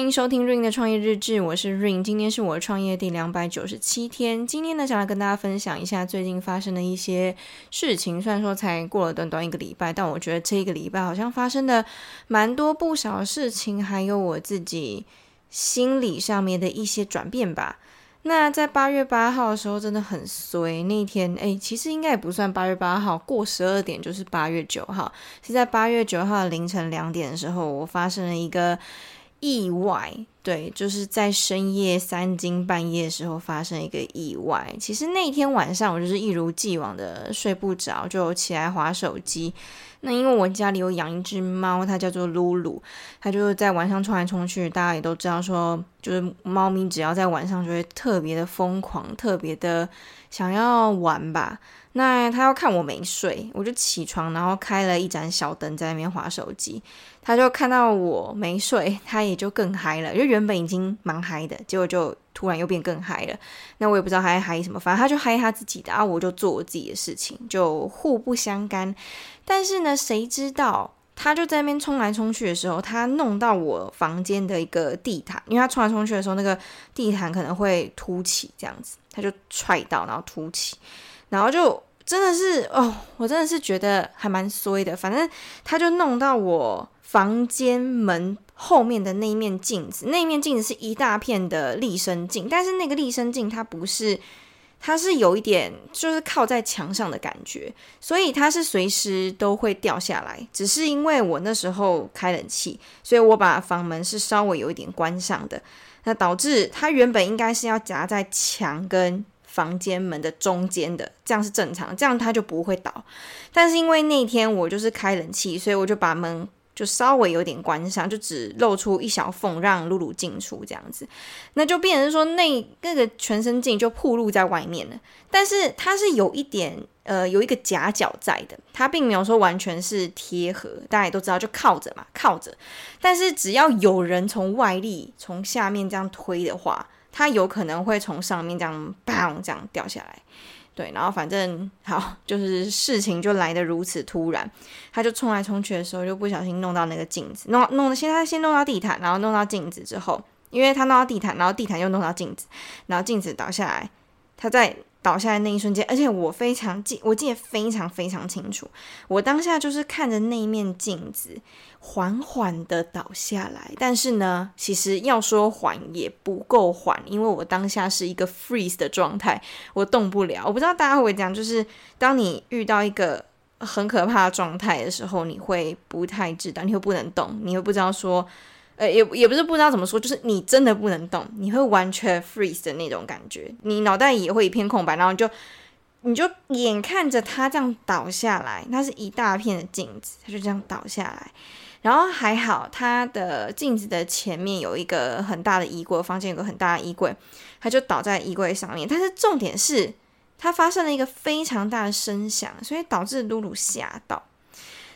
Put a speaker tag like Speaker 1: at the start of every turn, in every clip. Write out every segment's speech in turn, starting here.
Speaker 1: 欢迎收听 Ring 的创业日志，我是 Ring，今天是我创业第两百九十七天。今天呢，想要跟大家分享一下最近发生的一些事情。虽然说才过了短短一个礼拜，但我觉得这一个礼拜好像发生的蛮多不少事情，还有我自己心理上面的一些转变吧。那在八月八号的时候真的很衰，那一天诶，其实应该也不算八月八号，过十二点就是八月九号。是在八月九号凌晨两点的时候，我发生了一个意外。对，就是在深夜三更半夜的时候发生一个意外。其实那天晚上我就是一如既往的睡不着，就起来划手机。那因为我家里有养一只猫，它叫做露露，它就是在晚上冲来冲去。大家也都知道说，就是猫咪只要在晚上就会特别的疯狂，特别的想要玩吧。那它要看我没睡，我就起床，然后开了一盏小灯在那边划手机。它就看到我没睡，它也就更嗨了，因为原本已经蛮嗨的，结果就突然又变更嗨了。那我也不知道它在嗨什么，反正他就嗨他自己的，然后我就做我自己的事情，就互不相干。但是呢，谁知道他就在那边冲来冲去的时候，他弄到我房间的一个地毯，因为他冲来冲去的时候，那个地毯可能会凸起，这样子，他就踹到，然后凸起。然后就真的是哦，我真的是觉得还蛮衰的。反正他就弄到我房间门后面的那一面镜子，那一面镜子是一大片的立身镜，但是那个立身镜它不是，它是有一点就是靠在墙上的感觉，所以它是随时都会掉下来。只是因为我那时候开冷气，所以我把房门是稍微有一点关上的，那导致它原本应该是要夹在墙跟。房间门的中间的，这样是正常，这样它就不会倒。但是因为那天我就是开冷气，所以我就把门就稍微有点关上，就只露出一小缝，让露露进出这样子。那就变成说那那个全身镜就暴露在外面了。但是它是有一点呃有一个夹角在的，它并没有说完全是贴合。大家也都知道，就靠着嘛，靠着。但是只要有人从外力从下面这样推的话。它有可能会从上面这样砰这样掉下来，对，然后反正好，就是事情就来得如此突然，他就冲来冲去的时候就不小心弄到那个镜子，弄弄的先他先弄到地毯，然后弄到镜子之后，因为他弄到地毯，然后地毯又弄到镜子，然后镜子倒下来，他在。倒下来那一瞬间，而且我非常记，我记得非常非常清楚。我当下就是看着那一面镜子缓缓的倒下来，但是呢，其实要说缓也不够缓，因为我当下是一个 freeze 的状态，我动不了。我不知道大家会不会这样，就是当你遇到一个很可怕的状态的时候，你会不太知道，你会不能动，你会不知道说。呃，也也不是不知道怎么说，就是你真的不能动，你会完全 freeze 的那种感觉，你脑袋也会一片空白，然后就你就眼看着它这样倒下来，它是一大片的镜子，它就这样倒下来，然后还好，它的镜子的前面有一个很大的衣柜，房间有个很大的衣柜，它就倒在衣柜上面，但是重点是它发生了一个非常大的声响，所以导致露露吓到。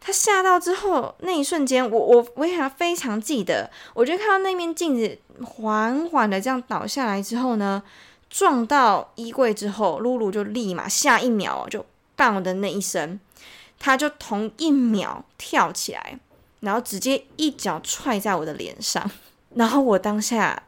Speaker 1: 他吓到之后，那一瞬间，我我我也非常记得，我就看到那面镜子缓缓的这样倒下来之后呢，撞到衣柜之后，露露就立马下一秒就“砰”的那一声，他就同一秒跳起来，然后直接一脚踹在我的脸上，然后我当下。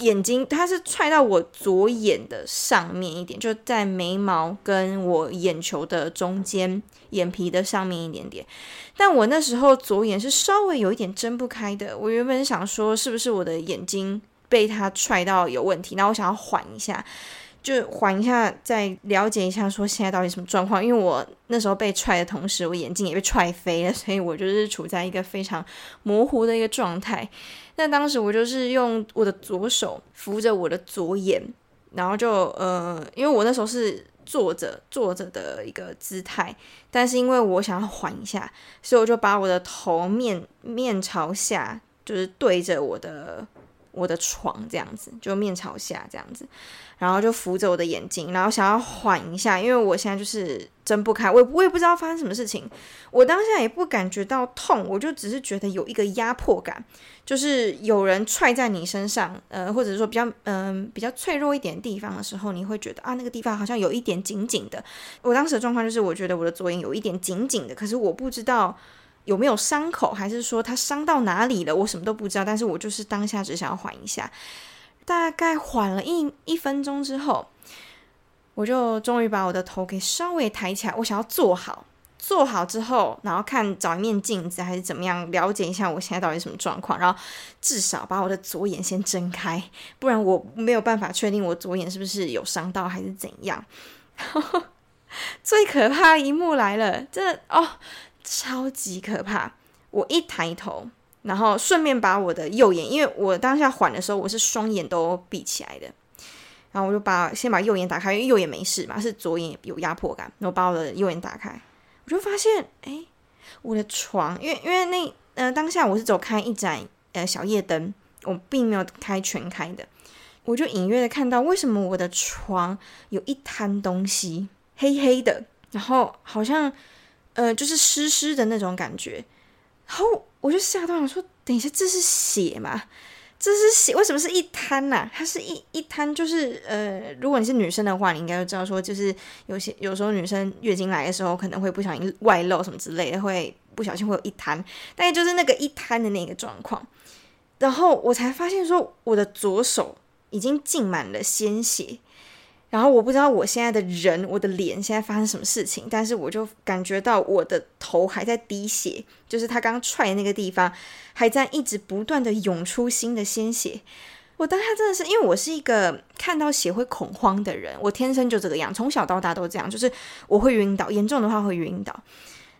Speaker 1: 眼睛，它是踹到我左眼的上面一点，就在眉毛跟我眼球的中间，眼皮的上面一点点。但我那时候左眼是稍微有一点睁不开的。我原本想说，是不是我的眼睛被它踹到有问题？那我想要缓一下，就缓一下，再了解一下说现在到底什么状况。因为我那时候被踹的同时，我眼镜也被踹飞了，所以我就是处在一个非常模糊的一个状态。那当时我就是用我的左手扶着我的左眼，然后就呃，因为我那时候是坐着坐着的一个姿态，但是因为我想要缓一下，所以我就把我的头面面朝下，就是对着我的我的床这样子，就面朝下这样子。然后就扶着我的眼睛，然后想要缓一下，因为我现在就是睁不开，我我也不知道发生什么事情，我当下也不感觉到痛，我就只是觉得有一个压迫感，就是有人踹在你身上，呃，或者说比较嗯、比较脆弱一点地方的时候，你会觉得啊那个地方好像有一点紧紧的。我当时的状况就是，我觉得我的左眼有一点紧紧的，可是我不知道有没有伤口，还是说他伤到哪里了，我什么都不知道。但是我就是当下只想要缓一下，大概缓了一一分钟之后，我就终于把我的头给稍微抬起来，我想要坐好。坐好之后，然后看找一面镜子还是怎么样，了解一下我现在到底什么状况，然后至少把我的左眼先睁开，不然我没有办法确定我左眼是不是有伤到还是怎样。最可怕一幕来了，这哦，超级可怕！我一抬头，然后顺便把我的右眼，因为我当下缓的时候，我是双眼都闭起来的，然后我就把先把右眼打开，因为右眼没事嘛，是左眼有压迫感，然后把我的右眼打开。我就发现，哎，我的床，因为因为那呃当下我是走开一盏呃小夜灯，我并没有开全开的，我就隐约的看到为什么我的床有一滩东西黑黑的，然后好像呃就是湿湿的那种感觉，然后我就吓到了，说等一下这是血吗？这是血，为什么是一滩呐、它是一一滩，就是呃，如果你是女生的话，你应该就知道说，就是有些有时候女生月经来的时候，可能会不小心外漏什么之类的，会不小心会有一滩，大概就是那个一滩的那个状况。然后我才发现说，我的左手已经浸满了鲜血。然后我不知道我现在的人，我的脸现在发生什么事情，但是我就感觉到我的头还在滴血，就是他刚刚踹的那个地方还在一直不断的涌出新的鲜血。我当下真的是，因为我是一个看到血会恐慌的人，我天生就这个样，从小到大都这样，就是我会晕倒，严重的话会晕倒。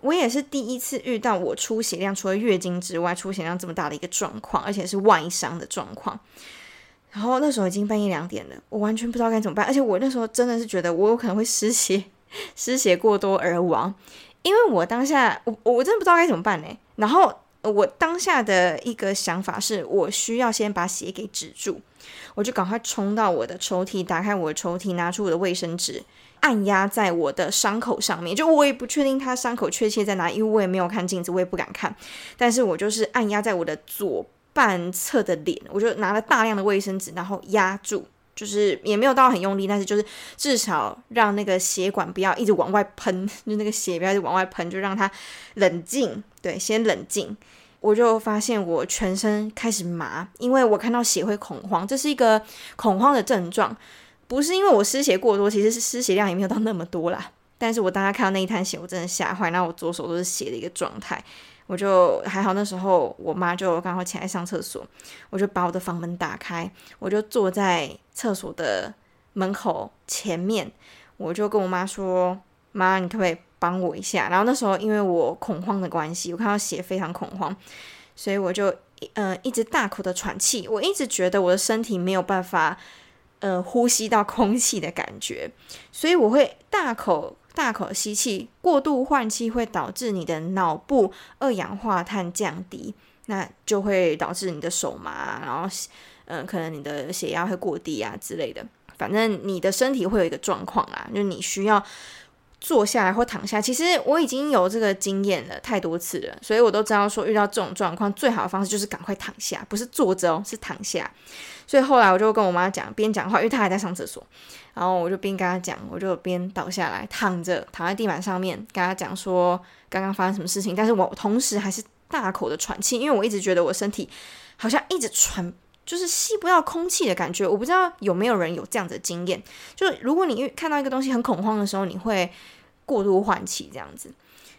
Speaker 1: 我也是第一次遇到我出血量除了月经之外，出血量这么大的一个状况，而且是外伤的状况。然后那时候已经半夜两点了，我完全不知道该怎么办，而且我那时候真的是觉得我有可能会失血，失血过多而亡，因为我当下我我真的不知道该怎么办呢。然后我当下的一个想法是我需要先把血给止住，我就赶快冲到我的抽屉，打开我的抽屉，拿出我的卫生纸，按压在我的伤口上面。就我也不确定他伤口确切在哪，因为我也没有看镜子，我也不敢看，但是我就是按压在我的左。半侧的脸，我就拿了大量的卫生纸，然后压住，就是也没有到很用力，但是就是至少让那个血管不要一直往外喷，就那个血不要一直往外喷，就让它冷静。对，先冷静。我就发现我全身开始麻，因为我看到血会恐慌，这是一个恐慌的症状，不是因为我失血过多，其实是失血量也没有到那么多啦。但是我当时看到那一滩血，我真的吓坏，然后我左手都是血的一个状态。我就还好，那时候我妈就刚好起来上厕所，我就把我的房门打开，我就坐在厕所的门口前面，我就跟我妈说：“妈，你可不可以帮我一下？”然后那时候因为我恐慌的关系，我看到血非常恐慌，所以我就呃一直大口的喘气，我一直觉得我的身体没有办法呃呼吸到空气的感觉，所以我会大口。大口吸气，过度换气会导致你的脑部二氧化碳降低，那就会导致你的手麻，然后，嗯、可能你的血压会过低啊之类的。反正你的身体会有一个状况啦，就你需要坐下来或躺下。其实我已经有这个经验了太多次了，所以我都知道说遇到这种状况，最好的方式就是赶快躺下，不是坐着哦，是躺下。所以后来我就跟我妈讲，边讲话，因为她还在上厕所。然后我就边跟她讲，我就边倒下来躺着，躺在地板上面，跟她讲说刚刚发生什么事情。但是我同时还是大口的喘气，因为我一直觉得我身体好像一直喘，就是吸不到空气的感觉。我不知道有没有人有这样的经验，就是如果你看到一个东西很恐慌的时候，你会过度换气这样子。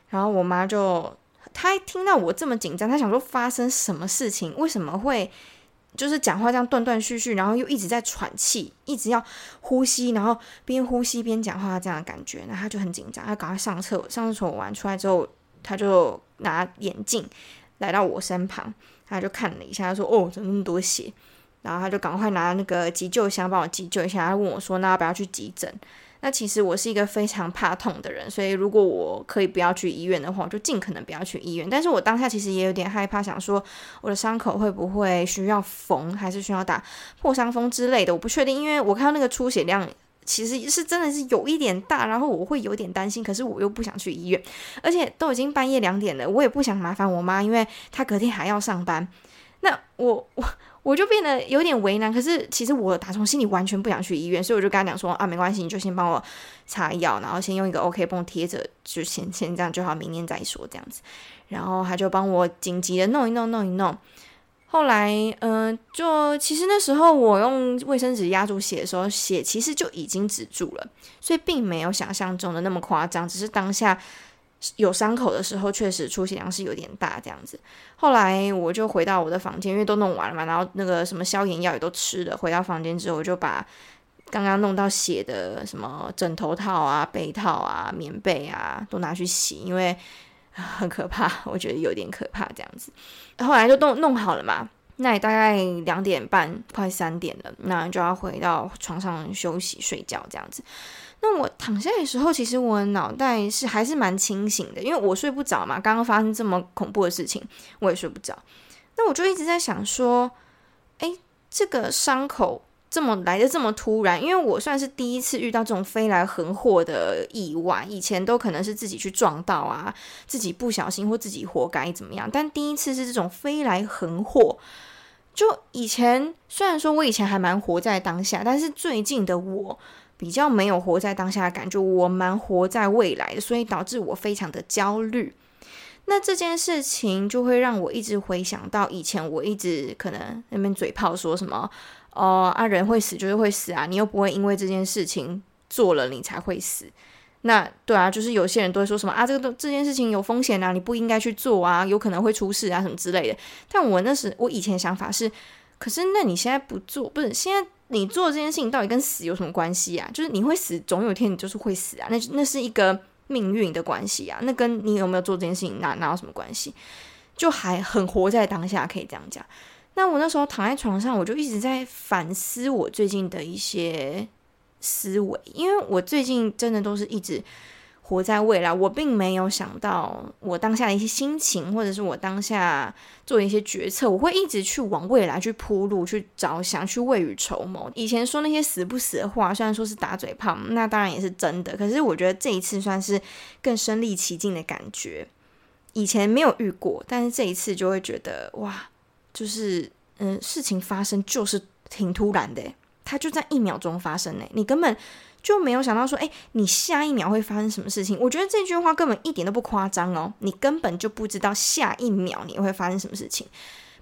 Speaker 1: 然后我妈就，她一听到我这么紧张，她想说发生什么事情，为什么会？就是讲话这样断断续续，然后又一直在喘气，一直要呼吸，然后边呼吸边讲话这样的感觉，那他就很紧张，他赶快上厕所，上厕所完出来之后，他就拿眼镜来到我身旁，他就看了一下，他说：“哦，怎么那么多血？”然后他就赶快拿那个急救箱帮我急救一下，他问我说：“那要不要去急诊？”那其实我是一个非常怕痛的人，所以如果我可以不要去医院的话，我就尽可能不要去医院。但是我当下其实也有点害怕，想说我的伤口会不会需要缝，还是需要打破伤风之类的，我不确定。因为我看到那个出血量其实是真的是有一点大，然后我会有点担心，可是我又不想去医院，而且都已经半夜两点了，我也不想麻烦我妈，因为她隔天还要上班。那我我。我就变得有点为难，可是其实我打从心里完全不想去医院，所以我就跟他讲说啊，没关系，你就先帮我擦药，然后先用一个 OK 绷贴着，就先先这样就好，明天再说这样子。然后他就帮我紧急的弄一弄，弄一弄。后来，嗯、就其实那时候我用卫生纸压住血的时候，血其实就已经止住了，所以并没有想象中的那么夸张。只是当下有伤口的时候，确实出血量是有点大这样子。后来我就回到我的房间，因为都弄完了嘛，然后那个什么消炎药也都吃了。回到房间之后，我就把刚刚弄到血的什么枕头套啊、被套啊、棉被啊都拿去洗，因为。很可怕，我觉得有点可怕这样子。后来就弄弄好了嘛，那也大概两点半，快三点了，那就要回到床上休息睡觉这样子。那我躺下的时候，其实我脑袋是还是蛮清醒的，因为我睡不着嘛。刚刚发生这么恐怖的事情，我也睡不着。那我就一直在想说，哎，这个伤口。这么来的这么突然，因为我算是第一次遇到这种飞来横祸的意外，以前都可能是自己去撞到啊，自己不小心或自己活该怎么样，但第一次是这种飞来横祸。就以前虽然说我以前还蛮活在当下，但是最近的我比较没有活在当下的感觉，我蛮活在未来的，所以导致我非常的焦虑。那这件事情就会让我一直回想到以前，我一直可能那边嘴炮说什么。哦啊，人会死就是会死啊，你又不会因为这件事情做了你才会死。那对啊，就是有些人都会说什么啊，这个都这件事情有风险啊，你不应该去做啊，有可能会出事啊什么之类的。但我那时我以前想法是，可是那你现在不做，不是现在你做这件事情到底跟死有什么关系啊？就是你会死，总有一天你就是会死啊，那那是一个命运的关系啊，那跟你有没有做这件事情哪哪有什么关系？就还很活在当下，可以这样讲。那我那时候躺在床上，我就一直在反思我最近的一些思维，因为我最近真的都是一直活在未来，我并没有想到我当下的一些心情，或者是我当下做一些决策，我会一直去往未来去铺路、去着想、去未雨绸缪。以前说那些死不死的话，虽然说是打嘴炮，那当然也是真的，可是我觉得这一次算是更身历其境的感觉。以前没有遇过，但是这一次就会觉得哇。就是，嗯、事情发生就是挺突然的，它就在一秒钟发生呢，你根本就没有想到说，诶，你下一秒会发生什么事情？我觉得这句话根本一点都不夸张哦，你根本就不知道下一秒你会发生什么事情，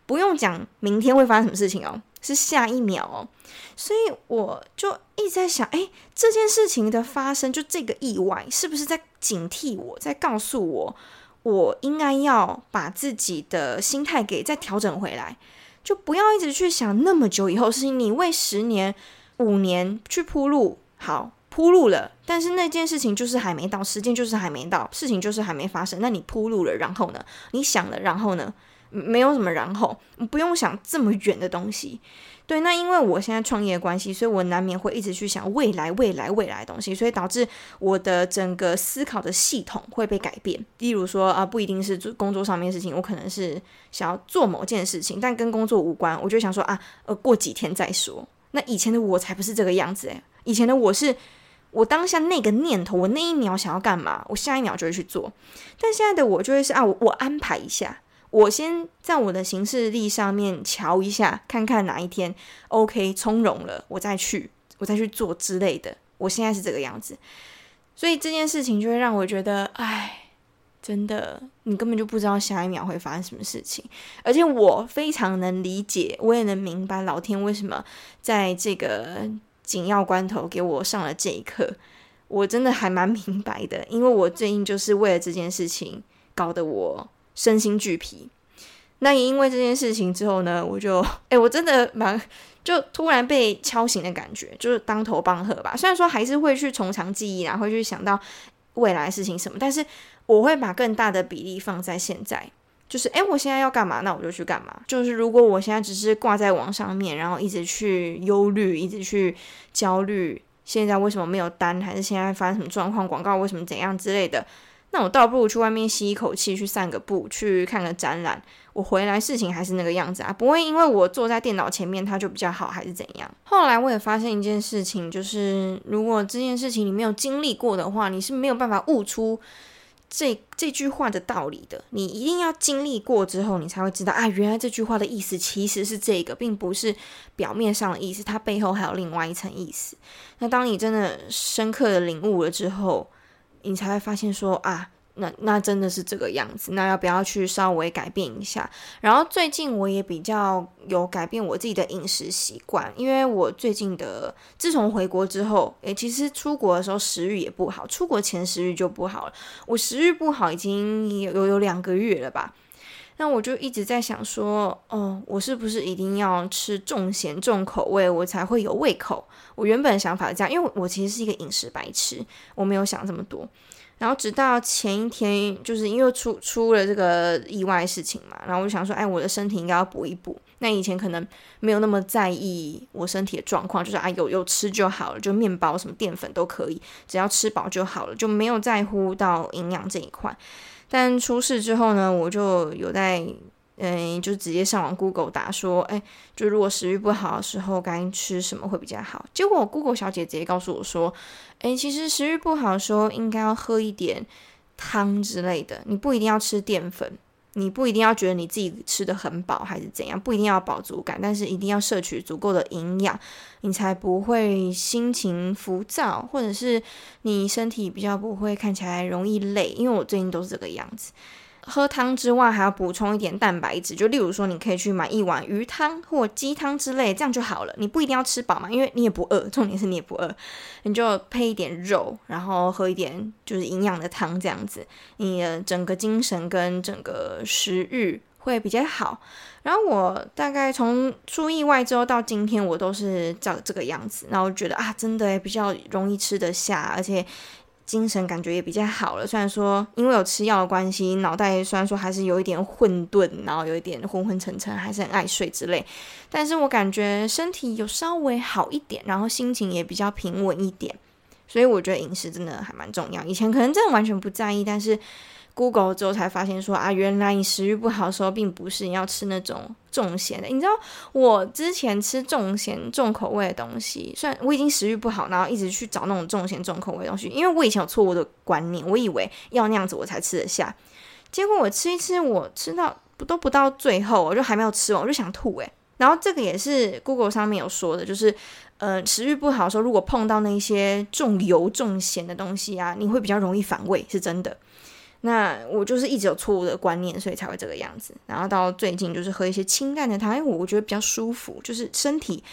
Speaker 1: 不用讲明天会发生什么事情哦，是下一秒哦，所以我就一直在想，诶，这件事情的发生，就这个意外，是不是在警惕我，在告诉我？我应该要把自己的心态给再调整回来，就不要一直去想那么久以后事情。你为十年、五年去铺路，好，铺路了，但是那件事情就是还没到，时间就是还没到，事情就是还没发生。那你铺路了，然后呢？你想了，然后呢？没有什么然后，不用想这么远的东西。对，那因为我现在创业的关系，所以我难免会一直去想未来、未来、未来的东西，所以导致我的整个思考的系统会被改变。例如说啊，不一定是做工作上面的事情，我可能是想要做某件事情，但跟工作无关，我就想说啊，呃，过几天再说。那以前的我才不是这个样子诶，以前的我是我当下那个念头，我那一秒想要干嘛，我下一秒就会去做。但现在的我就会是啊，我我安排一下。我先在我的行事历上面瞧一下，看看哪一天 OK 从容了，我再去，我再去做之类的。我现在是这个样子，所以这件事情就会让我觉得，哎，真的，你根本就不知道下一秒会发生什么事情。而且我非常能理解，我也能明白老天为什么在这个紧要关头给我上了这一课。我真的还蛮明白的，因为我最近就是为了这件事情搞得我。身心俱疲，那也因为这件事情之后呢，我就 哎、我真的蛮就突然被敲醒的感觉，就是当头棒喝吧。虽然说还是会去从长计议，然后去想到未来的事情什么，但是我会把更大的比例放在现在，就是哎、欸，我现在要干嘛，那我就去干嘛。就是如果我现在只是挂在网上面，然后一直去忧虑，一直去焦虑，现在为什么没有单，还是现在发生什么状况，广告为什么怎样之类的。那我倒不如去外面吸一口气，去散个步，去看个展览。我回来事情还是那个样子啊，不会因为我坐在电脑前面它就比较好，还是怎样？后来我也发现一件事情，就是如果这件事情你没有经历过的话，你是没有办法悟出这这句话的道理的。你一定要经历过之后，你才会知道啊，原来这句话的意思其实是这个，并不是表面上的意思，它背后还有另外一层意思。那当你真的深刻的领悟了之后，你才会发现说啊，那那真的是这个样子，那要不要去稍微改变一下？然后最近我也比较有改变我自己的饮食习惯，因为我最近的自从回国之后，诶，其实出国的时候食欲也不好，出国前食欲就不好了。我食欲不好已经有有两个月了吧？那我就一直在想说，哦，我是不是一定要吃重咸重口味，我才会有胃口？我原本的想法是这样，因为我其实是一个饮食白痴，我没有想这么多。然后直到前一天，就是因为出出了这个意外事情嘛，然后我就想说，哎，我的身体应该要补一补。那以前可能没有那么在意我身体的状况，就是啊，有有吃就好了，就面包什么淀粉都可以，只要吃饱就好了，就没有在乎到营养这一块。但出事之后呢，我就有在，嗯，就直接上网 Google 打说，哎，就如果食欲不好的时候该吃什么会比较好。结果 Google 小姐直接告诉我说，哎，其实食欲不好的时候应该要喝一点汤之类的，你不一定要吃淀粉。你不一定要觉得你自己吃的很饱还是怎样，不一定要饱足感，但是一定要摄取足够的营养，你才不会心情浮躁，或者是你身体比较不会看起来容易累。因为我最近都是这个样子。喝汤之外，还要补充一点蛋白质，就例如说，你可以去买一碗鱼汤或鸡汤之类，这样就好了。你不一定要吃饱嘛，因为你也不饿，重点是你也不饿，你就配一点肉，然后喝一点就是营养的汤，这样子，你的整个精神跟整个食欲会比较好。然后我大概从出意外之后到今天，我都是照这个样子，然后觉得啊，真的比较容易吃得下，而且。精神感觉也比较好了，虽然说因为有吃药的关系，脑袋虽然说还是有一点混沌，然后有一点昏昏沉沉，还是很爱睡之类，但是我感觉身体有稍微好一点，然后心情也比较平稳一点，所以我觉得饮食真的还蛮重要。以前可能真的完全不在意，但是。Google 之后才发现说啊，原来你食欲不好的时候，并不是你要吃那种重咸的。你知道我之前吃重咸重口味的东西，虽然我已经食欲不好，然后一直去找那种重咸重口味的东西，因为我以前有错误的观念，我以为要那样子我才吃得下。结果我吃一吃，我吃到都不到最后，我就还没有吃完，我就想吐诶。然后这个也是 Google 上面有说的，就是呃食欲不好的时候，如果碰到那些重油重咸的东西啊，你会比较容易反胃，是真的。那我就是一直有错误的观念，所以才会这个样子。然后到最近就是喝一些清淡的汤，因为我觉得比较舒服，就是身体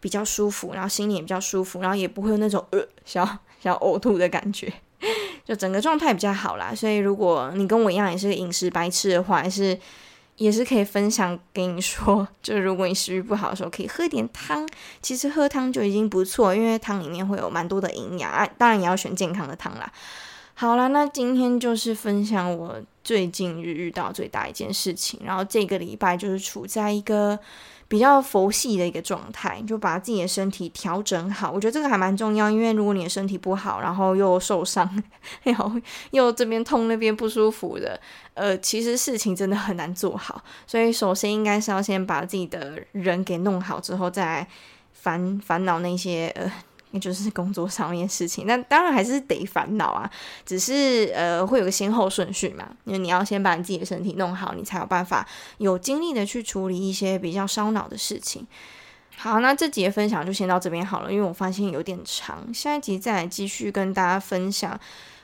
Speaker 1: 比较舒服，然后心里也比较舒服，然后也不会有那种呃想想呕吐的感觉，就整个状态比较好啦。所以如果你跟我一样也是饮食白痴的话，还是也是可以分享给你说，就是如果你食欲不好的时候，可以喝一点汤。其实喝汤就已经不错，因为汤里面会有蛮多的营养啊。当然也要选健康的汤啦。好了，那今天就是分享我最近遇到最大一件事情，然后这个礼拜就是处在一个比较佛系的一个状态，就把自己的身体调整好。我觉得这个还蛮重要，因为如果你的身体不好，然后又受伤，然后又这边痛那边不舒服的，呃，其实事情真的很难做好。所以首先应该是要先把自己的人给弄好之后，再烦烦恼那些呃。就是工作上面事情，那当然还是得烦恼啊，只是呃会有个先后顺序嘛，因为你要先把你自己的身体弄好，你才有办法有精力的去处理一些比较烧脑的事情。好，那这集的分享就先到这边好了，因为我发现有点长，下一集再来继续跟大家分享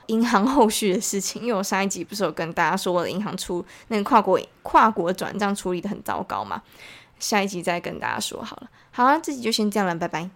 Speaker 1: 银行后续的事情，因为我上一集不是有跟大家说我的银行出那个跨国跨国转账处理得很糟糕嘛，下一集再跟大家说好了。好，这集就先这样了，拜拜。